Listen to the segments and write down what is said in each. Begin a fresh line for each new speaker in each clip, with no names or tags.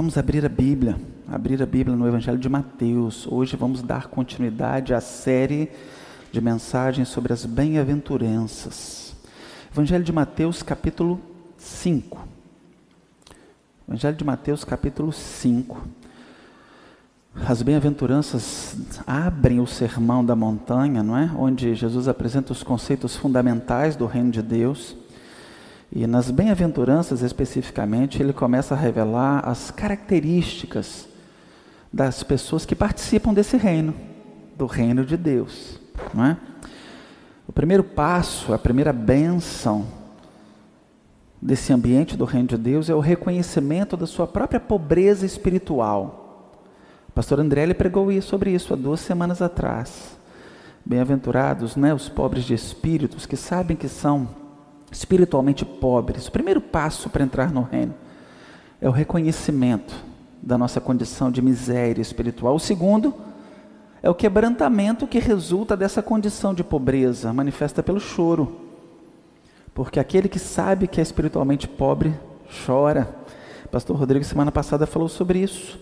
Vamos abrir a Bíblia, abrir a Bíblia no Evangelho de Mateus. Hoje vamos dar continuidade à série de mensagens sobre as bem-aventuranças. Evangelho de Mateus, capítulo 5. Evangelho de Mateus, capítulo 5. As bem-aventuranças abrem o sermão da montanha, não é? Onde Jesus apresenta os conceitos fundamentais do reino de Deus. E nas bem-aventuranças especificamente, ele começa a revelar as características das pessoas que participam desse reino, do reino de Deus, não é? O primeiro passo, a primeira bênção desse ambiente do reino de Deus é o reconhecimento da sua própria pobreza espiritual. O pastor André pregou sobre isso há duas semanas atrás. Bem-aventurados, né, os pobres de espíritos que sabem que são espiritualmente pobres. O primeiro passo para entrar no reino é o reconhecimento da nossa condição de miséria espiritual. O segundo é o quebrantamento que resulta dessa condição de pobreza, manifesta pelo choro. Porque aquele que sabe que é espiritualmente pobre chora. Pastor Rodrigo semana passada falou sobre isso.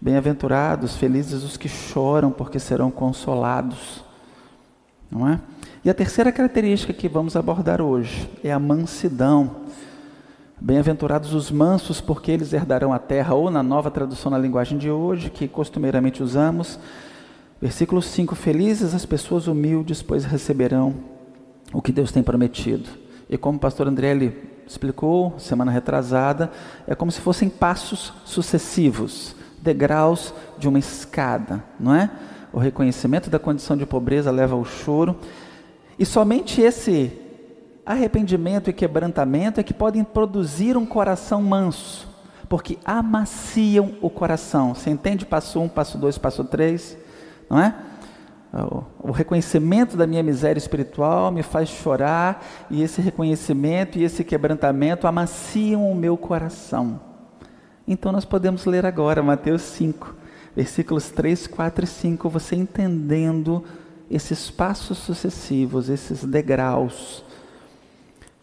Bem-aventurados, felizes os que choram, porque serão consolados. Não é? E a terceira característica que vamos abordar hoje é a mansidão. Bem-aventurados os mansos, porque eles herdarão a terra, ou na nova tradução na linguagem de hoje, que costumeiramente usamos. Versículo 5: Felizes as pessoas humildes, pois receberão o que Deus tem prometido. E como o pastor André explicou semana retrasada, é como se fossem passos sucessivos, degraus de uma escada, não é? O reconhecimento da condição de pobreza leva ao choro e somente esse arrependimento e quebrantamento é que podem produzir um coração manso, porque amaciam o coração. Você entende? Passo um, passo dois, passo três, não é? O reconhecimento da minha miséria espiritual me faz chorar, e esse reconhecimento e esse quebrantamento amaciam o meu coração. Então nós podemos ler agora Mateus 5, versículos 3, 4 e 5, você entendendo esses passos sucessivos, esses degraus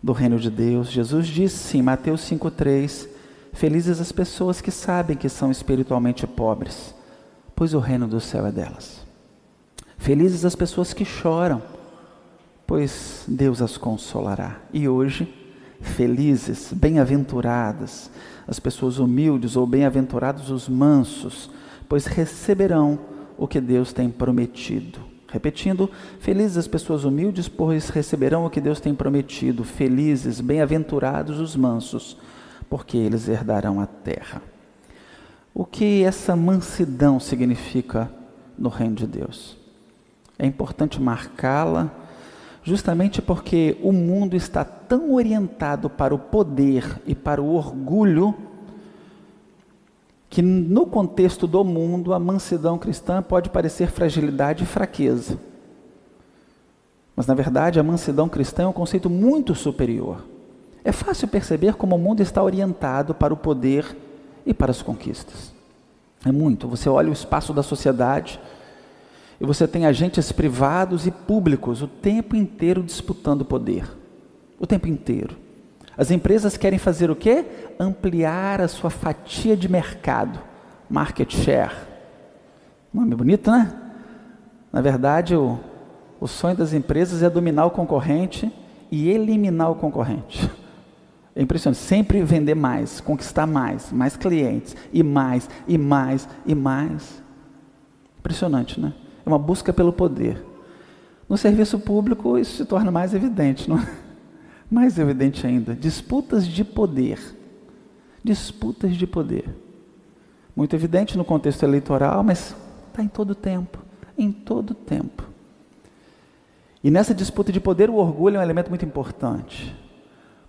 do reino de Deus. Jesus disse em Mateus 5,3: Felizes as pessoas que sabem que são espiritualmente pobres, pois o reino do céu é delas. Felizes as pessoas que choram, pois Deus as consolará. E hoje, felizes, bem-aventuradas, as pessoas humildes ou bem-aventurados os mansos, pois receberão o que Deus tem prometido. Repetindo, felizes as pessoas humildes, pois receberão o que Deus tem prometido. Felizes, bem-aventurados os mansos, porque eles herdarão a terra. O que essa mansidão significa no reino de Deus? É importante marcá-la, justamente porque o mundo está tão orientado para o poder e para o orgulho que no contexto do mundo a mansidão cristã pode parecer fragilidade e fraqueza. Mas na verdade a mansidão cristã é um conceito muito superior. É fácil perceber como o mundo está orientado para o poder e para as conquistas. É muito. Você olha o espaço da sociedade e você tem agentes privados e públicos o tempo inteiro disputando poder. O tempo inteiro. As empresas querem fazer o quê? Ampliar a sua fatia de mercado, market share. Nome bonito, né? Na verdade, o, o sonho das empresas é dominar o concorrente e eliminar o concorrente. É impressionante, sempre vender mais, conquistar mais, mais clientes, e mais, e mais, e mais. Impressionante, né? É uma busca pelo poder. No serviço público, isso se torna mais evidente, não é? Mais evidente ainda, disputas de poder. Disputas de poder. Muito evidente no contexto eleitoral, mas está em todo tempo. Em todo tempo. E nessa disputa de poder, o orgulho é um elemento muito importante.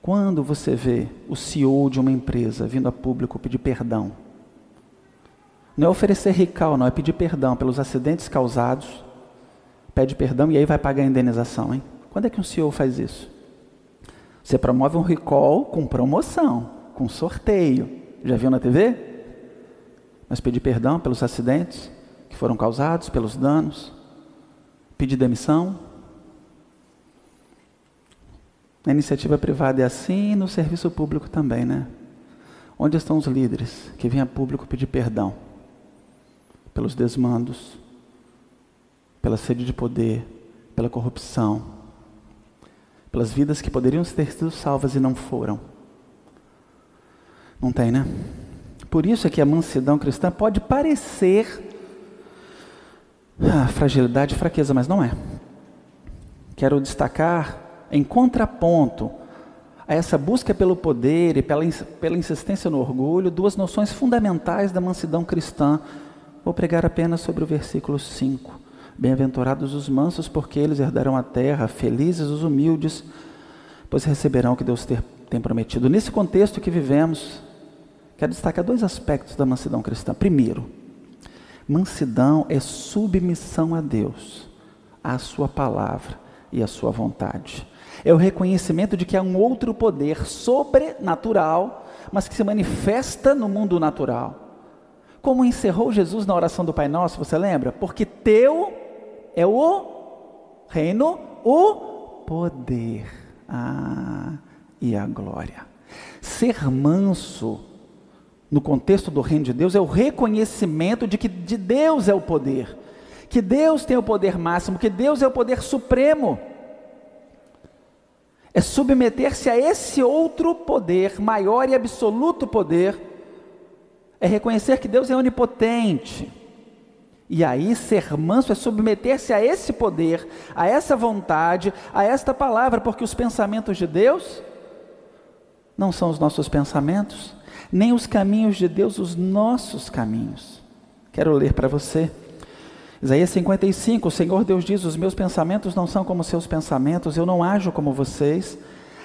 Quando você vê o CEO de uma empresa vindo a público pedir perdão, não é oferecer rical, não, é pedir perdão pelos acidentes causados, pede perdão e aí vai pagar a indenização, hein? Quando é que um CEO faz isso? Você promove um recall com promoção, com sorteio. Já viu na TV? Mas pedir perdão pelos acidentes que foram causados, pelos danos. Pedir demissão. Na iniciativa privada é assim e no serviço público também, né? Onde estão os líderes que vêm a público pedir perdão pelos desmandos, pela sede de poder, pela corrupção, pelas vidas que poderiam ter sido salvas e não foram? Não tem, né? Por isso é que a mansidão cristã pode parecer ah, fragilidade e fraqueza, mas não é. Quero destacar, em contraponto a essa busca pelo poder e pela, pela insistência no orgulho, duas noções fundamentais da mansidão cristã. Vou pregar apenas sobre o versículo 5. Bem-aventurados os mansos, porque eles herdarão a terra, felizes os humildes, pois receberão o que Deus tem prometido. Nesse contexto que vivemos, quero destacar dois aspectos da mansidão cristã. Primeiro, mansidão é submissão a Deus, à Sua palavra e à Sua vontade é o reconhecimento de que há um outro poder sobrenatural, mas que se manifesta no mundo natural. Como encerrou Jesus na oração do Pai Nosso, você lembra? Porque teu é o reino, o poder ah, e a glória. Ser manso, no contexto do reino de Deus, é o reconhecimento de que de Deus é o poder, que Deus tem o poder máximo, que Deus é o poder supremo é submeter-se a esse outro poder, maior e absoluto poder, é reconhecer que Deus é onipotente. E aí, ser manso é submeter-se a esse poder, a essa vontade, a esta palavra, porque os pensamentos de Deus não são os nossos pensamentos, nem os caminhos de Deus os nossos caminhos. Quero ler para você. Isaías 55, o Senhor Deus diz: Os meus pensamentos não são como seus pensamentos, eu não ajo como vocês.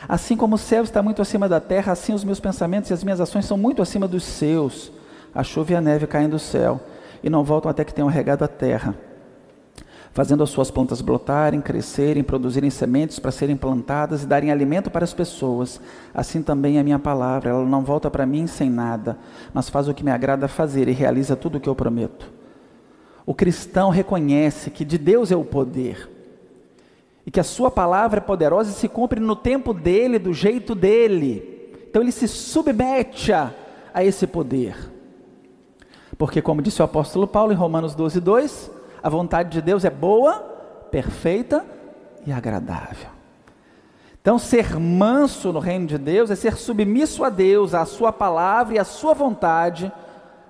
Assim como o céu está muito acima da terra, assim os meus pensamentos e as minhas ações são muito acima dos seus. A chuva e a neve caem do céu e não voltam até que tenham regado a terra, fazendo as suas plantas brotarem, crescerem, produzirem sementes para serem plantadas e darem alimento para as pessoas. Assim também a minha palavra, ela não volta para mim sem nada, mas faz o que me agrada fazer e realiza tudo o que eu prometo. O cristão reconhece que de Deus é o poder e que a sua palavra é poderosa e se cumpre no tempo dele, do jeito dele. Então ele se submete a, a esse poder. Porque, como disse o apóstolo Paulo em Romanos 12, 2, a vontade de Deus é boa, perfeita e agradável. Então, ser manso no reino de Deus é ser submisso a Deus, à Sua palavra e à Sua vontade,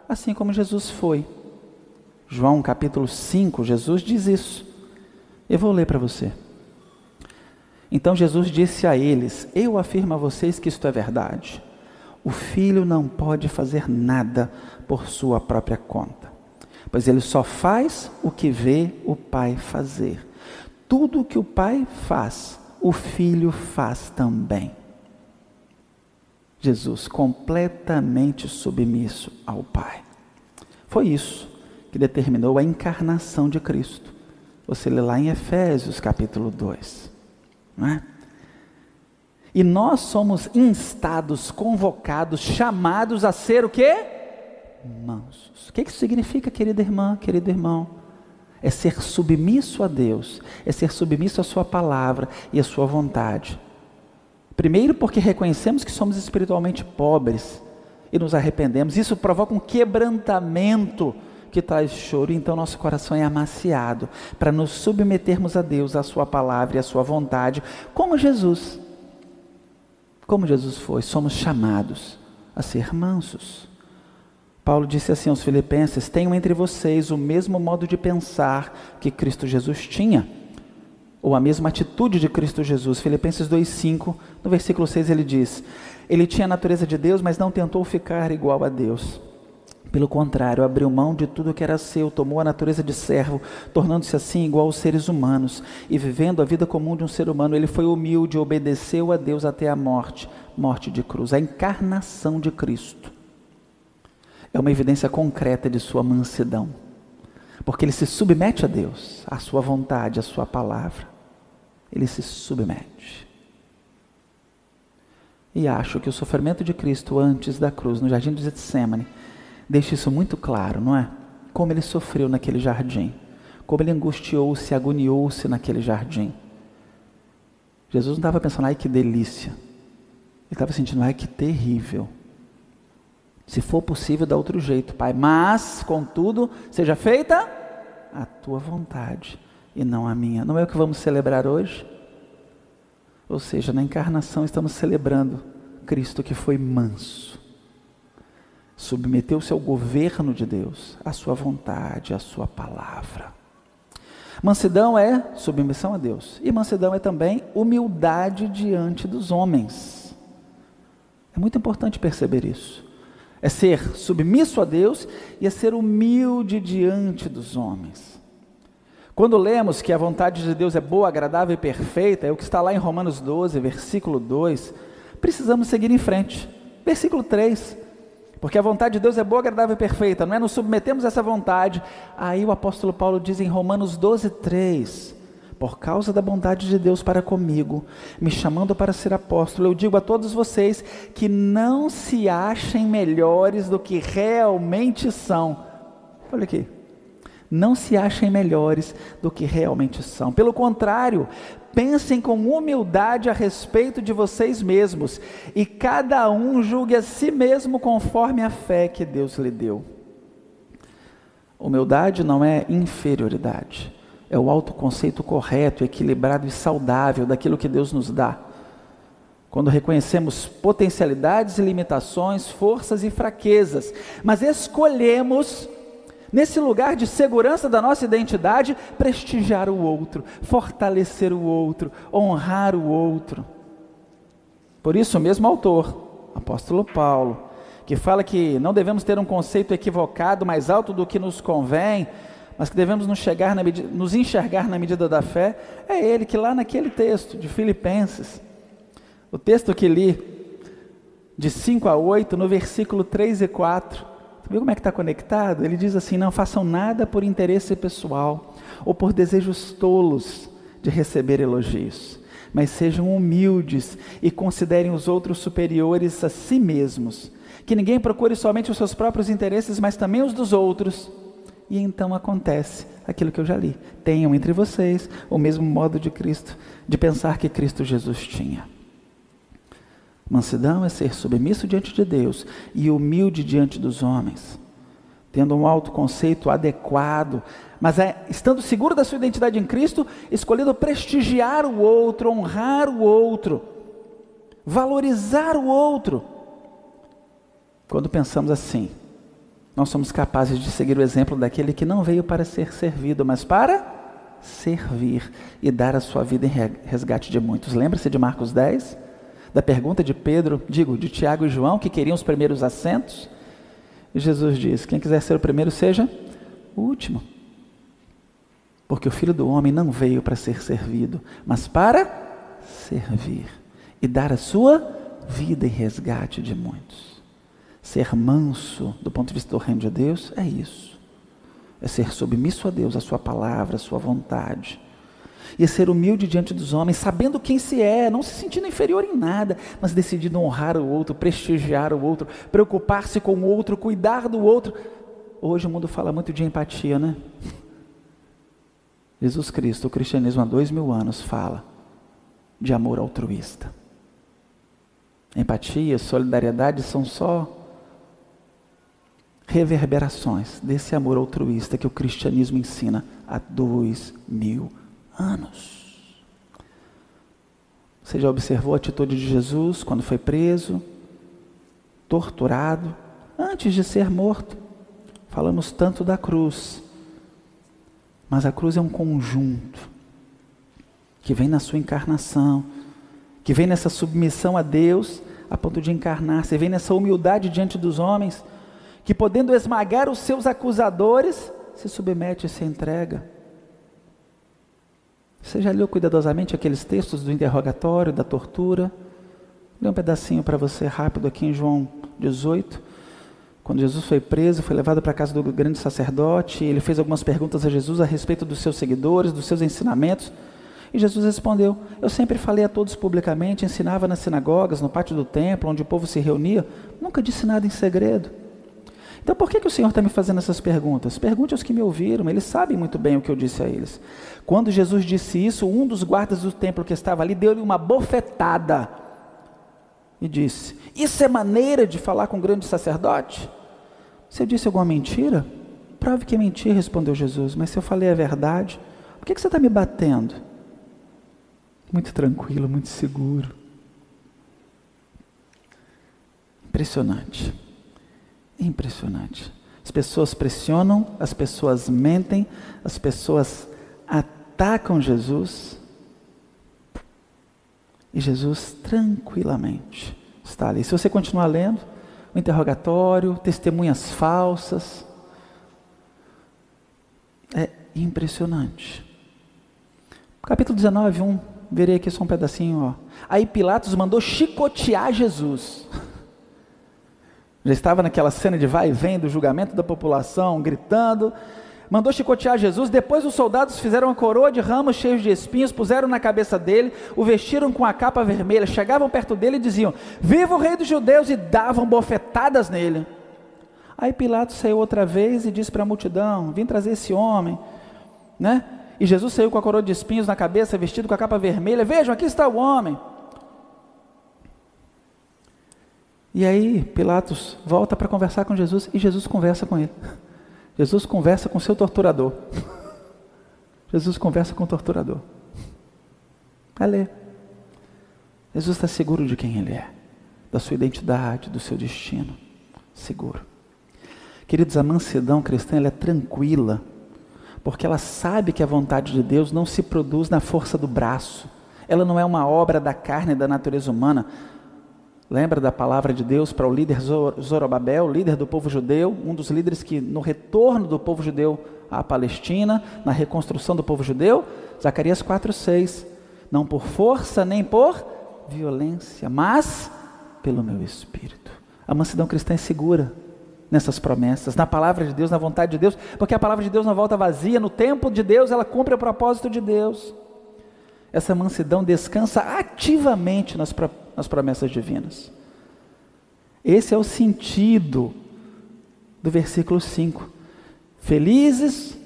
assim como Jesus foi. João capítulo 5, Jesus diz isso. Eu vou ler para você. Então Jesus disse a eles: Eu afirmo a vocês que isto é verdade. O filho não pode fazer nada por sua própria conta, pois ele só faz o que vê o pai fazer. Tudo o que o pai faz, o filho faz também. Jesus completamente submisso ao pai. Foi isso que determinou a encarnação de Cristo. Você lê lá em Efésios capítulo 2. Não é? E nós somos instados, convocados, chamados a ser o quê? Mansos. O que isso significa, querida irmã, querido irmão? É ser submisso a Deus, é ser submisso à Sua palavra e à Sua vontade. Primeiro, porque reconhecemos que somos espiritualmente pobres e nos arrependemos. Isso provoca um quebrantamento que traz choro, então nosso coração é amaciado para nos submetermos a Deus, a Sua palavra e a Sua vontade, como Jesus. Como Jesus foi, somos chamados a ser mansos. Paulo disse assim aos Filipenses: Tenham entre vocês o mesmo modo de pensar que Cristo Jesus tinha, ou a mesma atitude de Cristo Jesus. Filipenses 2,5, no versículo 6 ele diz: Ele tinha a natureza de Deus, mas não tentou ficar igual a Deus pelo contrário, abriu mão de tudo que era seu, tomou a natureza de servo, tornando-se assim igual aos seres humanos, e vivendo a vida comum de um ser humano, ele foi humilde, obedeceu a Deus até a morte morte de cruz. A encarnação de Cristo é uma evidência concreta de sua mansidão, porque ele se submete a Deus, à sua vontade, à sua palavra. Ele se submete. E acho que o sofrimento de Cristo antes da cruz, no jardim de Getsemane, deixa isso muito claro, não é? Como ele sofreu naquele jardim, como ele angustiou-se, agoniou-se naquele jardim. Jesus não estava pensando, ai que delícia. Ele estava sentindo, ai que terrível. Se for possível, dá outro jeito, Pai. Mas, contudo, seja feita a tua vontade e não a minha. Não é o que vamos celebrar hoje? Ou seja, na encarnação estamos celebrando Cristo que foi manso, submeteu-se ao governo de Deus, à sua vontade, à sua palavra. Mansidão é submissão a Deus, e mansidão é também humildade diante dos homens. É muito importante perceber isso. É ser submisso a Deus e é ser humilde diante dos homens. Quando lemos que a vontade de Deus é boa, agradável e perfeita, é o que está lá em Romanos 12, versículo 2, precisamos seguir em frente. Versículo 3. Porque a vontade de Deus é boa, agradável e perfeita, não é? Nos submetemos a essa vontade. Aí o apóstolo Paulo diz em Romanos 12, 3: Por causa da bondade de Deus para comigo, me chamando para ser apóstolo, eu digo a todos vocês que não se achem melhores do que realmente são. Olha aqui. Não se achem melhores do que realmente são. Pelo contrário, pensem com humildade a respeito de vocês mesmos e cada um julgue a si mesmo conforme a fé que Deus lhe deu. Humildade não é inferioridade, é o autoconceito correto, equilibrado e saudável daquilo que Deus nos dá. Quando reconhecemos potencialidades e limitações, forças e fraquezas, mas escolhemos Nesse lugar de segurança da nossa identidade, prestigiar o outro, fortalecer o outro, honrar o outro. Por isso, o mesmo autor, apóstolo Paulo, que fala que não devemos ter um conceito equivocado mais alto do que nos convém, mas que devemos nos, na medida, nos enxergar na medida da fé, é ele que lá naquele texto de Filipenses, o texto que li, de 5 a 8, no versículo 3 e 4, Viu como é que está conectado? Ele diz assim: não façam nada por interesse pessoal ou por desejos tolos de receber elogios, mas sejam humildes e considerem os outros superiores a si mesmos. Que ninguém procure somente os seus próprios interesses, mas também os dos outros. E então acontece aquilo que eu já li: tenham entre vocês o mesmo modo de Cristo, de pensar que Cristo Jesus tinha. Mansidão é ser submisso diante de Deus e humilde diante dos homens, tendo um autoconceito adequado, mas é, estando seguro da sua identidade em Cristo, escolhendo prestigiar o outro, honrar o outro, valorizar o outro. Quando pensamos assim, nós somos capazes de seguir o exemplo daquele que não veio para ser servido, mas para servir e dar a sua vida em resgate de muitos. Lembra-se de Marcos 10? Da pergunta de Pedro, digo, de Tiago e João, que queriam os primeiros assentos. E Jesus diz: Quem quiser ser o primeiro, seja o último. Porque o filho do homem não veio para ser servido, mas para servir e dar a sua vida em resgate de muitos. Ser manso do ponto de vista do reino de Deus é isso. É ser submisso a Deus, a sua palavra, a sua vontade e ser humilde diante dos homens, sabendo quem se é, não se sentindo inferior em nada, mas decidindo honrar o outro, prestigiar o outro, preocupar-se com o outro, cuidar do outro. Hoje o mundo fala muito de empatia, né? Jesus Cristo, o cristianismo há dois mil anos, fala de amor altruísta. Empatia, solidariedade são só reverberações desse amor altruísta que o cristianismo ensina há dois mil anos. Você já observou a atitude de Jesus quando foi preso, torturado, antes de ser morto? Falamos tanto da cruz, mas a cruz é um conjunto que vem na sua encarnação, que vem nessa submissão a Deus a ponto de encarnar, você vem nessa humildade diante dos homens, que podendo esmagar os seus acusadores, se submete e se entrega. Você já leu cuidadosamente aqueles textos do interrogatório, da tortura? Lê um pedacinho para você rápido aqui em João 18. Quando Jesus foi preso, foi levado para a casa do grande sacerdote, ele fez algumas perguntas a Jesus a respeito dos seus seguidores, dos seus ensinamentos. E Jesus respondeu: Eu sempre falei a todos publicamente, ensinava nas sinagogas, no pátio do templo, onde o povo se reunia, nunca disse nada em segredo. Então por que, que o Senhor está me fazendo essas perguntas? Pergunte aos que me ouviram, eles sabem muito bem o que eu disse a eles. Quando Jesus disse isso, um dos guardas do templo que estava ali deu-lhe uma bofetada e disse: Isso é maneira de falar com o grande sacerdote? Eu disse alguma mentira, prove que é mentira, respondeu Jesus. Mas se eu falei a verdade, por que, que você está me batendo? Muito tranquilo, muito seguro. Impressionante. Impressionante. As pessoas pressionam, as pessoas mentem, as pessoas atacam Jesus. E Jesus tranquilamente está ali. Se você continuar lendo, o interrogatório, testemunhas falsas. É impressionante. Capítulo 19, 1. Verei aqui só um pedacinho. Ó. Aí Pilatos mandou chicotear Jesus. Já estava naquela cena de vai e vem do julgamento da população, gritando. Mandou chicotear Jesus. Depois os soldados fizeram uma coroa de ramos cheios de espinhos, puseram na cabeça dele, o vestiram com a capa vermelha, chegavam perto dele e diziam: Viva o rei dos judeus! e davam bofetadas nele. Aí Pilatos saiu outra vez e disse para a multidão: Vim trazer esse homem, né? E Jesus saiu com a coroa de espinhos na cabeça, vestido com a capa vermelha. Vejam, aqui está o homem. E aí Pilatos volta para conversar com Jesus e Jesus conversa com ele. Jesus conversa com seu torturador. Jesus conversa com o torturador. Vai ler. Jesus está seguro de quem ele é, da sua identidade, do seu destino. Seguro. Queridos, a mansidão cristã é tranquila, porque ela sabe que a vontade de Deus não se produz na força do braço. Ela não é uma obra da carne e da natureza humana. Lembra da palavra de Deus para o líder Zorobabel, líder do povo judeu, um dos líderes que no retorno do povo judeu à Palestina, na reconstrução do povo judeu? Zacarias 4:6. Não por força nem por violência, mas pelo meu espírito. A mansidão cristã é segura nessas promessas, na palavra de Deus, na vontade de Deus, porque a palavra de Deus não volta vazia, no tempo de Deus ela cumpre o propósito de Deus. Essa mansidão descansa ativamente nas, nas promessas divinas. Esse é o sentido do versículo 5. Felizes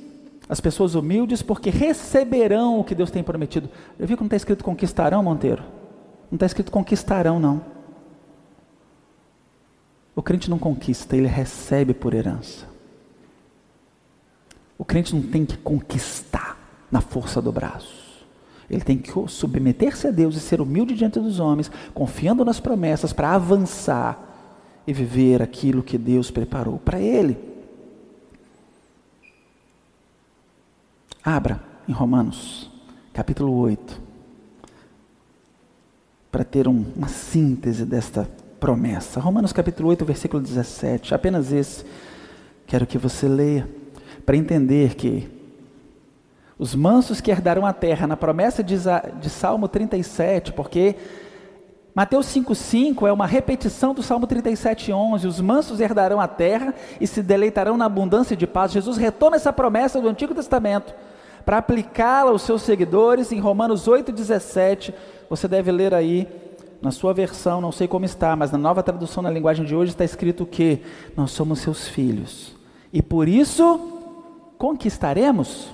as pessoas humildes, porque receberão o que Deus tem prometido. Eu vi que não está escrito conquistarão, Monteiro? Não está escrito conquistarão, não. O crente não conquista, ele recebe por herança. O crente não tem que conquistar na força do braço. Ele tem que submeter-se a Deus e ser humilde diante dos homens, confiando nas promessas para avançar e viver aquilo que Deus preparou para ele. Abra em Romanos, capítulo 8, para ter um, uma síntese desta promessa. Romanos, capítulo 8, versículo 17, apenas esse. Quero que você leia, para entender que os mansos que herdarão a terra, na promessa de, de Salmo 37, porque Mateus 5,5 é uma repetição do Salmo 37,11. Os mansos herdarão a terra e se deleitarão na abundância de paz. Jesus retoma essa promessa do Antigo Testamento para aplicá-la aos seus seguidores em Romanos 8,17. Você deve ler aí na sua versão, não sei como está, mas na nova tradução na linguagem de hoje está escrito que nós somos seus filhos e por isso conquistaremos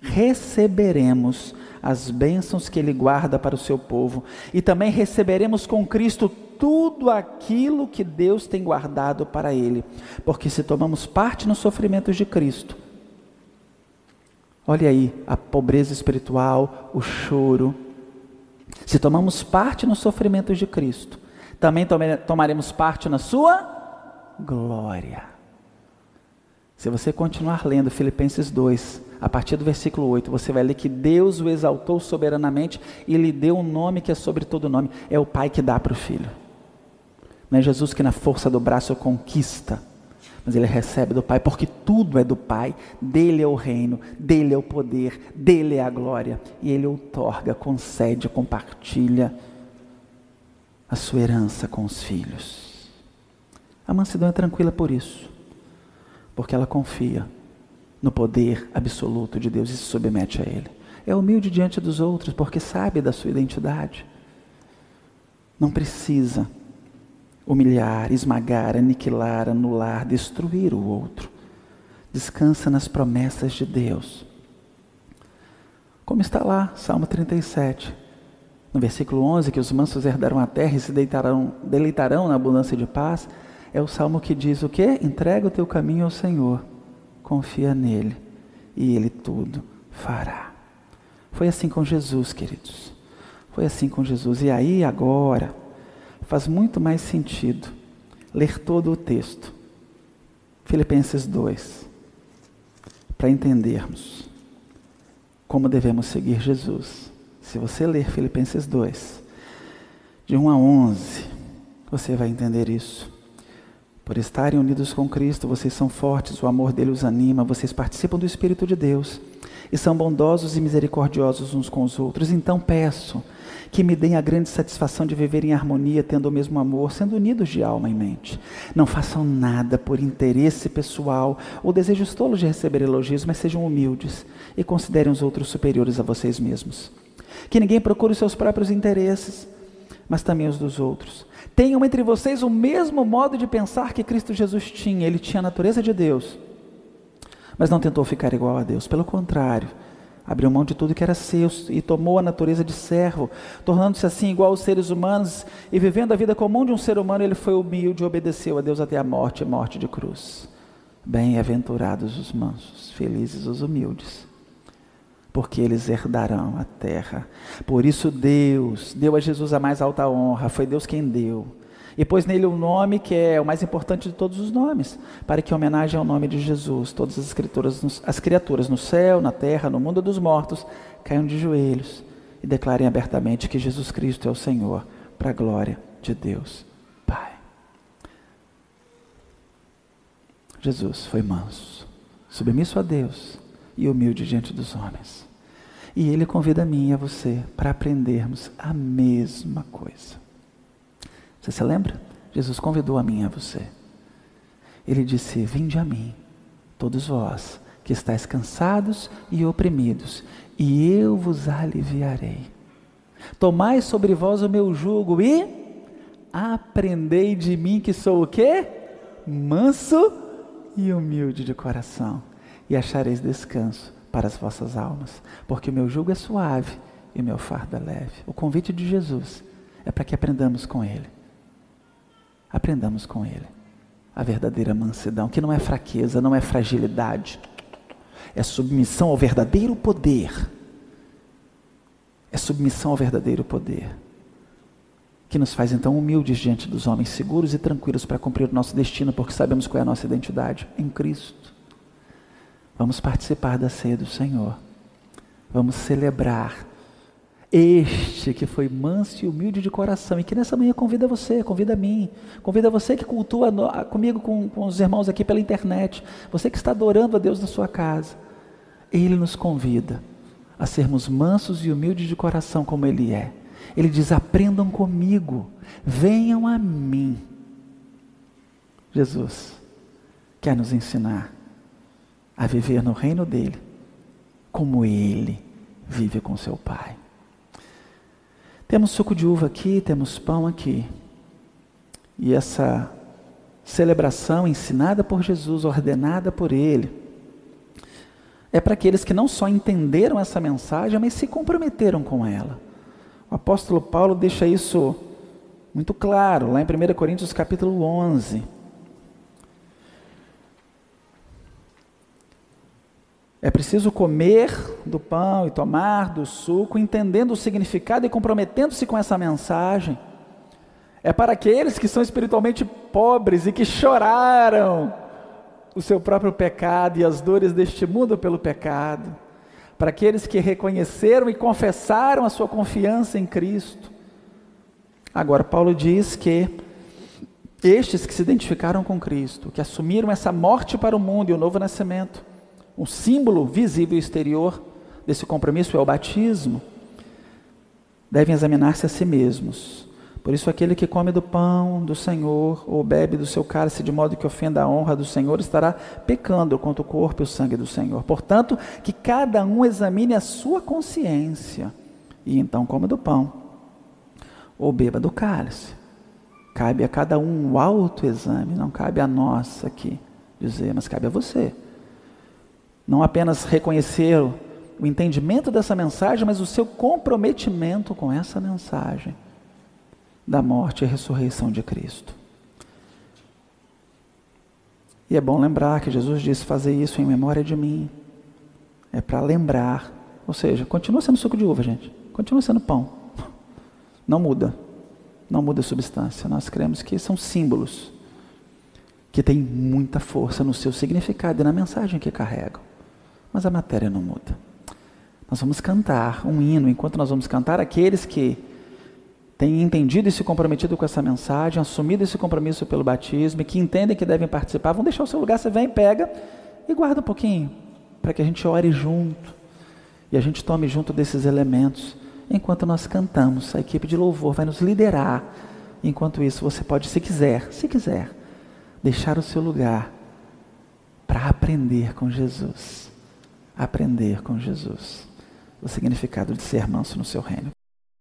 receberemos as bênçãos que Ele guarda para o seu povo. E também receberemos com Cristo tudo aquilo que Deus tem guardado para Ele, porque se tomamos parte nos sofrimentos de Cristo, olha aí a pobreza espiritual, o choro, se tomamos parte nos sofrimentos de Cristo, também tomaremos parte na Sua glória. Se você continuar lendo Filipenses 2, a partir do versículo 8, você vai ler que Deus o exaltou soberanamente e lhe deu um nome que é sobre todo nome. É o Pai que dá para o Filho. Não é Jesus que na força do braço conquista, mas ele recebe do Pai, porque tudo é do Pai, dele é o reino, dele é o poder, dele é a glória, e ele outorga, concede, compartilha a sua herança com os filhos. A mansidão é tranquila por isso, porque ela confia no poder absoluto de Deus e se submete a Ele. É humilde diante dos outros porque sabe da sua identidade. Não precisa humilhar, esmagar, aniquilar, anular, destruir o outro. Descansa nas promessas de Deus. Como está lá, Salmo 37, no versículo 11, que os mansos herdarão a terra e se deitarão, deleitarão na abundância de paz, é o salmo que diz o quê? Entrega o teu caminho ao Senhor, confia nele e ele tudo fará. Foi assim com Jesus, queridos. Foi assim com Jesus. E aí, agora, faz muito mais sentido ler todo o texto. Filipenses 2, para entendermos como devemos seguir Jesus. Se você ler Filipenses 2, de 1 a 11, você vai entender isso. Por estarem unidos com Cristo, vocês são fortes, o amor dele os anima, vocês participam do Espírito de Deus e são bondosos e misericordiosos uns com os outros. Então peço que me deem a grande satisfação de viver em harmonia, tendo o mesmo amor, sendo unidos de alma e mente. Não façam nada por interesse pessoal ou desejos tolos de receber elogios, mas sejam humildes e considerem os outros superiores a vocês mesmos. Que ninguém procure os seus próprios interesses, mas também os dos outros. Tenham entre vocês o mesmo modo de pensar que Cristo Jesus tinha. Ele tinha a natureza de Deus, mas não tentou ficar igual a Deus. Pelo contrário, abriu mão de tudo que era seu e tomou a natureza de servo, tornando-se assim igual aos seres humanos e vivendo a vida comum de um ser humano, ele foi humilde e obedeceu a Deus até a morte morte de cruz. Bem-aventurados os mansos, felizes os humildes porque eles herdarão a terra. Por isso Deus deu a Jesus a mais alta honra, foi Deus quem deu. E pôs nele o um nome que é o mais importante de todos os nomes, para que em homenagem ao nome de Jesus, todas as escrituras, as criaturas no céu, na terra, no mundo dos mortos, caiam de joelhos e declarem abertamente que Jesus Cristo é o Senhor, para a glória de Deus Pai. Jesus foi manso, submisso a Deus e humilde diante dos homens. E Ele convida a mim e a você para aprendermos a mesma coisa. Você se lembra? Jesus convidou a mim e a você. Ele disse: Vinde a mim, todos vós que estáis cansados e oprimidos, e eu vos aliviarei. Tomai sobre vós o meu jugo e aprendei de mim que sou o quê? Manso e humilde de coração, e achareis descanso para as vossas almas, porque o meu jugo é suave e o meu fardo é leve. O convite de Jesus é para que aprendamos com Ele. Aprendamos com Ele a verdadeira mansidão, que não é fraqueza, não é fragilidade, é submissão ao verdadeiro poder. É submissão ao verdadeiro poder. Que nos faz então humildes diante dos homens, seguros e tranquilos para cumprir o nosso destino, porque sabemos qual é a nossa identidade em Cristo. Vamos participar da ceia do Senhor. Vamos celebrar este que foi manso e humilde de coração e que nessa manhã convida você, convida a mim, convida você que cultua comigo, com, com os irmãos aqui pela internet, você que está adorando a Deus na sua casa. Ele nos convida a sermos mansos e humildes de coração como Ele é. Ele diz: aprendam comigo, venham a mim. Jesus quer nos ensinar a viver no reino dele, como ele vive com seu pai. Temos suco de uva aqui, temos pão aqui. E essa celebração ensinada por Jesus, ordenada por ele, é para aqueles que não só entenderam essa mensagem, mas se comprometeram com ela. O apóstolo Paulo deixa isso muito claro, lá em 1 Coríntios capítulo 11. É preciso comer do pão e tomar do suco, entendendo o significado e comprometendo-se com essa mensagem. É para aqueles que são espiritualmente pobres e que choraram o seu próprio pecado e as dores deste mundo pelo pecado. Para aqueles que reconheceram e confessaram a sua confiança em Cristo. Agora, Paulo diz que estes que se identificaram com Cristo, que assumiram essa morte para o mundo e o novo nascimento, um símbolo visível exterior desse compromisso é o batismo. Devem examinar-se a si mesmos. Por isso, aquele que come do pão do Senhor ou bebe do seu cálice de modo que ofenda a honra do Senhor estará pecando contra o corpo e o sangue do Senhor. Portanto, que cada um examine a sua consciência e então coma do pão ou beba do cálice. Cabe a cada um o autoexame, não cabe a nós aqui dizer, mas cabe a você não apenas reconhecer o entendimento dessa mensagem, mas o seu comprometimento com essa mensagem da morte e ressurreição de Cristo. E é bom lembrar que Jesus disse: fazer isso em memória de mim. É para lembrar. Ou seja, continua sendo suco de uva, gente. Continua sendo pão. Não muda. Não muda a substância. Nós cremos que são símbolos que têm muita força no seu significado e na mensagem que carregam. Mas a matéria não muda. Nós vamos cantar um hino, enquanto nós vamos cantar, aqueles que têm entendido e se comprometido com essa mensagem, assumido esse compromisso pelo batismo e que entendem que devem participar, vão deixar o seu lugar, você vem, pega e guarda um pouquinho, para que a gente ore junto e a gente tome junto desses elementos enquanto nós cantamos. A equipe de louvor vai nos liderar. Enquanto isso, você pode, se quiser, se quiser, deixar o seu lugar para aprender com Jesus. Aprender com Jesus o significado de ser manso no seu reino.